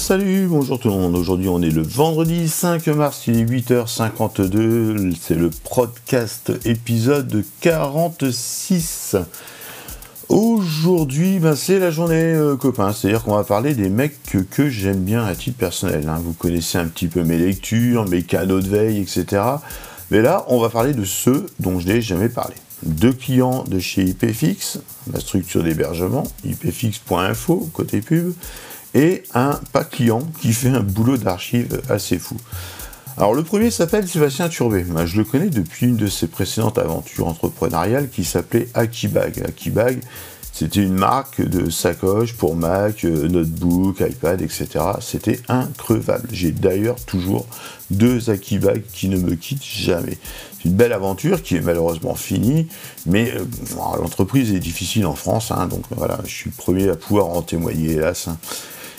salut, bonjour tout le monde. Aujourd'hui, on est le vendredi 5 mars, il est 8h52. C'est le podcast épisode 46. Aujourd'hui, ben, c'est la journée euh, copain, c'est-à-dire qu'on va parler des mecs que, j'aime bien à titre personnel. hein. Vous connaissez un petit peu mes lectures, mes canaux de veille, etc. Mais là, on va parler de ceux dont je n'ai jamais parlé. Deux clients de chez IPFix, la structure d'hébergement, ipfix.info, côté pub, et un client qui fait un boulot d'archive assez fou. Alors le premier s'appelle Sébastien Turbet. Moi, je le connais depuis une de ses précédentes aventures entrepreneuriales qui s'appelait Akibag. Akibag, c'était une marque de sacoche pour Mac, euh, notebook, iPad, etc. C'était increvable. J'ai d'ailleurs toujours deux Akibag qui ne me quittent jamais. C'est une belle aventure qui est malheureusement finie, mais euh, l'entreprise est difficile en France, hein, donc voilà, je suis le premier à pouvoir en témoigner, hélas. hein.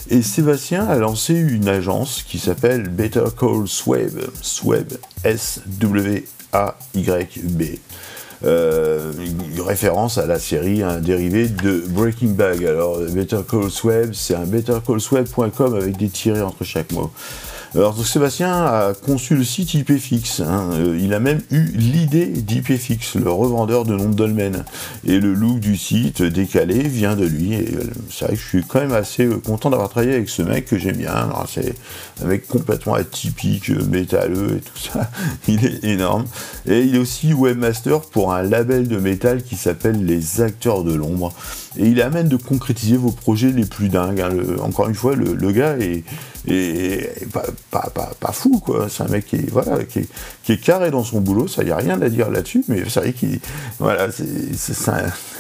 Et Sébastien a lancé une agence qui s'appelle Better Call Swab, Swab, S-W-A-Y-B. Euh, une référence à la série, un dérivé de Breaking Bad. Alors, Better Call Swab, c'est un bettercallswab.com avec des tirés entre chaque mot. Alors, Sébastien a conçu le site IPFix. hein. Euh, il a même eu l'idée d'IPFix, le revendeur de noms de dolmen. Et le look du site décalé vient de lui. Et euh, c'est vrai que je suis quand même assez euh, content d'avoir travaillé avec ce mec que j'aime bien. C'est un mec complètement atypique, métalleux et tout ça. Il est énorme. Et il est aussi webmaster pour un label de métal qui s'appelle Les Acteurs de l'Ombre. Et il amène de concrétiser vos projets les plus dingues. hein. Encore une fois, le, gars est, pas, fou, quoi. C'est un mec qui est, carré dans son boulot, ça y a rien à dire là-dessus, mais c'est vrai qu'il voilà, c'est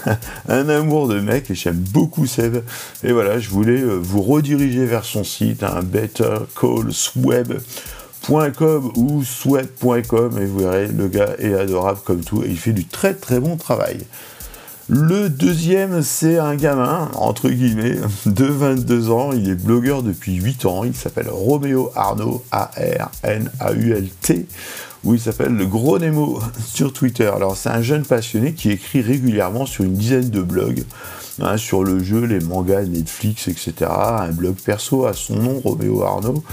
un, amour de mec et j'aime beaucoup Seb. Et voilà, je voulais euh, vous rediriger vers son site, un. .com ou sweat.com et vous verrez le gars est adorable comme tout et il fait du très très bon travail. Le deuxième, c'est un gamin, entre guillemets, de 22 ans. Il est blogueur depuis 8 ans. Il s'appelle Roméo Arnaud, A-R-N-A-U-L-T, où il s'appelle le Gros Nemo sur Twitter. Alors, c'est un jeune passionné qui écrit régulièrement sur une dizaine de blogs. hein, sur le jeu, les mangas, Netflix, etc. Un blog perso à son nom, Roméo Arnaud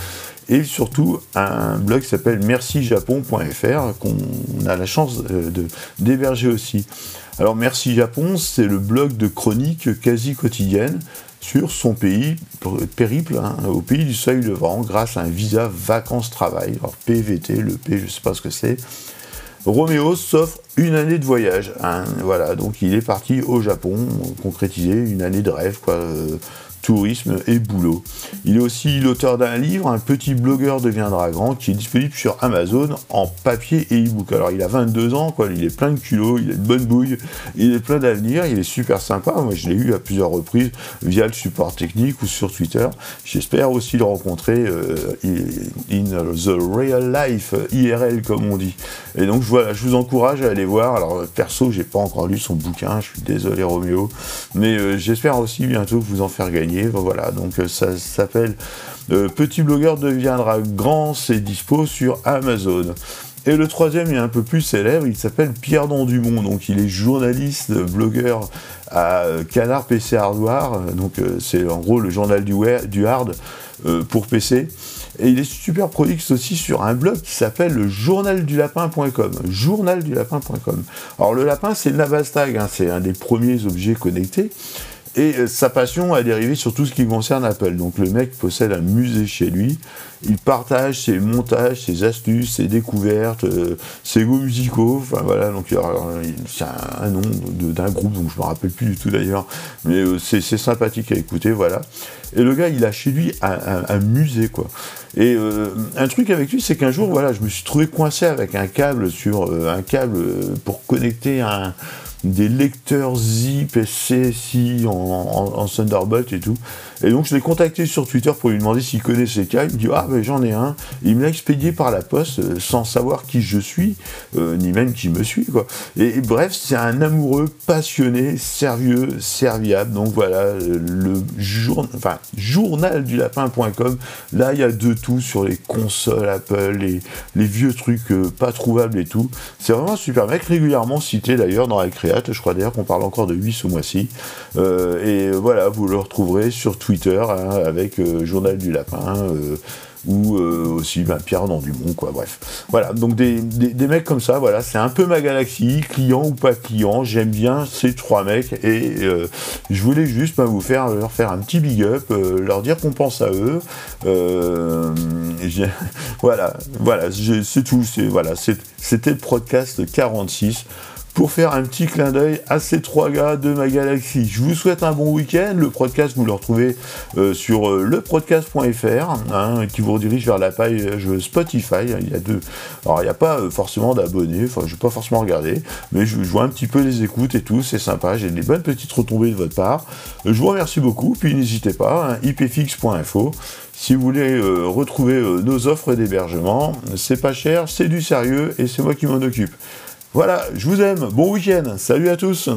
et surtout un blog qui s'appelle mercijapon.fr qu'on a la chance euh, d'héberger aussi. Alors Merci Japon, c'est le blog de chroniques quasi quotidiennes sur son pays, périple hein, au pays du seuil levant grâce à un visa vacances-travail, alors PVT, le P je ne sais pas ce que c'est. Roméo s'offre une année de voyage. hein, voilà, donc il est parti au Japon, concrétiser une année de rêve, euh, tourisme et boulot. Il est aussi l'auteur d'un livre, Un petit blogueur deviendra grand, qui est disponible sur Amazon en papier et e-book. Alors il a 22 ans, quoi, il est plein de culot, il a de bonnes bouilles, il est plein d'avenir, il est super sympa. Moi je l'ai eu à plusieurs reprises via le support technique ou sur Twitter. J'espère aussi le rencontrer euh, in the real life, IRL comme on dit. Et donc voilà, je vous encourage à aller voir. Alors perso, j'ai pas encore lu son bouquin, je suis désolé Roméo, mais euh, j'espère aussi bientôt vous en faire gagner. Voilà, donc euh, ça s'appelle euh, Petit blogueur deviendra grand, c'est dispo sur Amazon. Et le troisième est un peu plus célèbre, il s'appelle Pierre Dumont, donc il est journaliste, blogueur à Canard PC Hardware, donc euh, c'est en gros le journal du, hard pour PC. Et il est super prolixe aussi sur un blog qui s'appelle le journaldulapin.com. Journaldulapin.com. Alors le lapin, c'est le Navastag, hein, c'est un des premiers objets connectés. Et euh, sa passion a dérivé sur tout ce qui concerne Apple. Donc le mec possède un musée chez lui. Il partage ses montages, ses astuces, ses découvertes, euh, ses goûts musicaux. Enfin voilà, donc il- c'est un, nom d'un groupe dont je me rappelle plus du tout d'ailleurs. Mais euh, c'est sympathique à écouter, voilà. Et le gars, il a chez lui un, musée, quoi. Et un truc avec lui, c'est qu'un jour, voilà, je me suis trouvé coincé avec un câble sur un câble pour connecter un des lecteurs zip et CSI en, en- Thunderbolt et tout. Et donc je l'ai contacté sur Twitter pour lui demander s'il ces cas. Il me dit Ah ben j'en ai un. Il me l'a expédié par la poste euh, sans savoir qui je suis, euh, ni même qui me suit. Quoi. Et, bref, c'est un amoureux passionné, sérieux, serviable. Donc voilà, euh, le jour, enfin, journaldulapin.com. Là, il y a de tout sur les consoles Apple, les, les vieux trucs pas trouvables et tout. C'est vraiment un super mec, régulièrement cité d'ailleurs dans la Je crois d'ailleurs qu'on parle encore de lui ce mois-ci. Euh, et voilà, vous le retrouverez sur Twitter hein, avec Journal du Lapin ou aussi ben, Pierre Dumont, quoi, bref. Voilà, donc des, mecs comme ça, voilà, c'est un peu ma galaxie, client ou pas client, j'aime bien ces trois mecs, et je voulais juste ben, vous faire, leur faire un petit big up, leur dire qu'on pense à eux. voilà, voilà, c'est tout, voilà, c'était le podcast 46 pour faire un petit clin d'œil à ces trois gars de ma galaxie. Je vous souhaite un bon week-end. Le podcast, vous le retrouvez euh, sur euh, lepodcast.fr, hein, qui vous redirige vers la page Spotify. Il y a deux. Alors, il n'y a pas euh, forcément d'abonnés, enfin, je vais pas forcément regarder, mais je, vois un petit peu les écoutes et tout, c'est sympa. J'ai des bonnes petites retombées de votre part. je vous remercie beaucoup, puis n'hésitez pas, hein, ipfix.info. Si vous voulez retrouver nos offres d'hébergement, c'est pas cher, c'est du sérieux et c'est moi qui m'en occupe. Voilà, je vous aime, bon week-end, salut à tous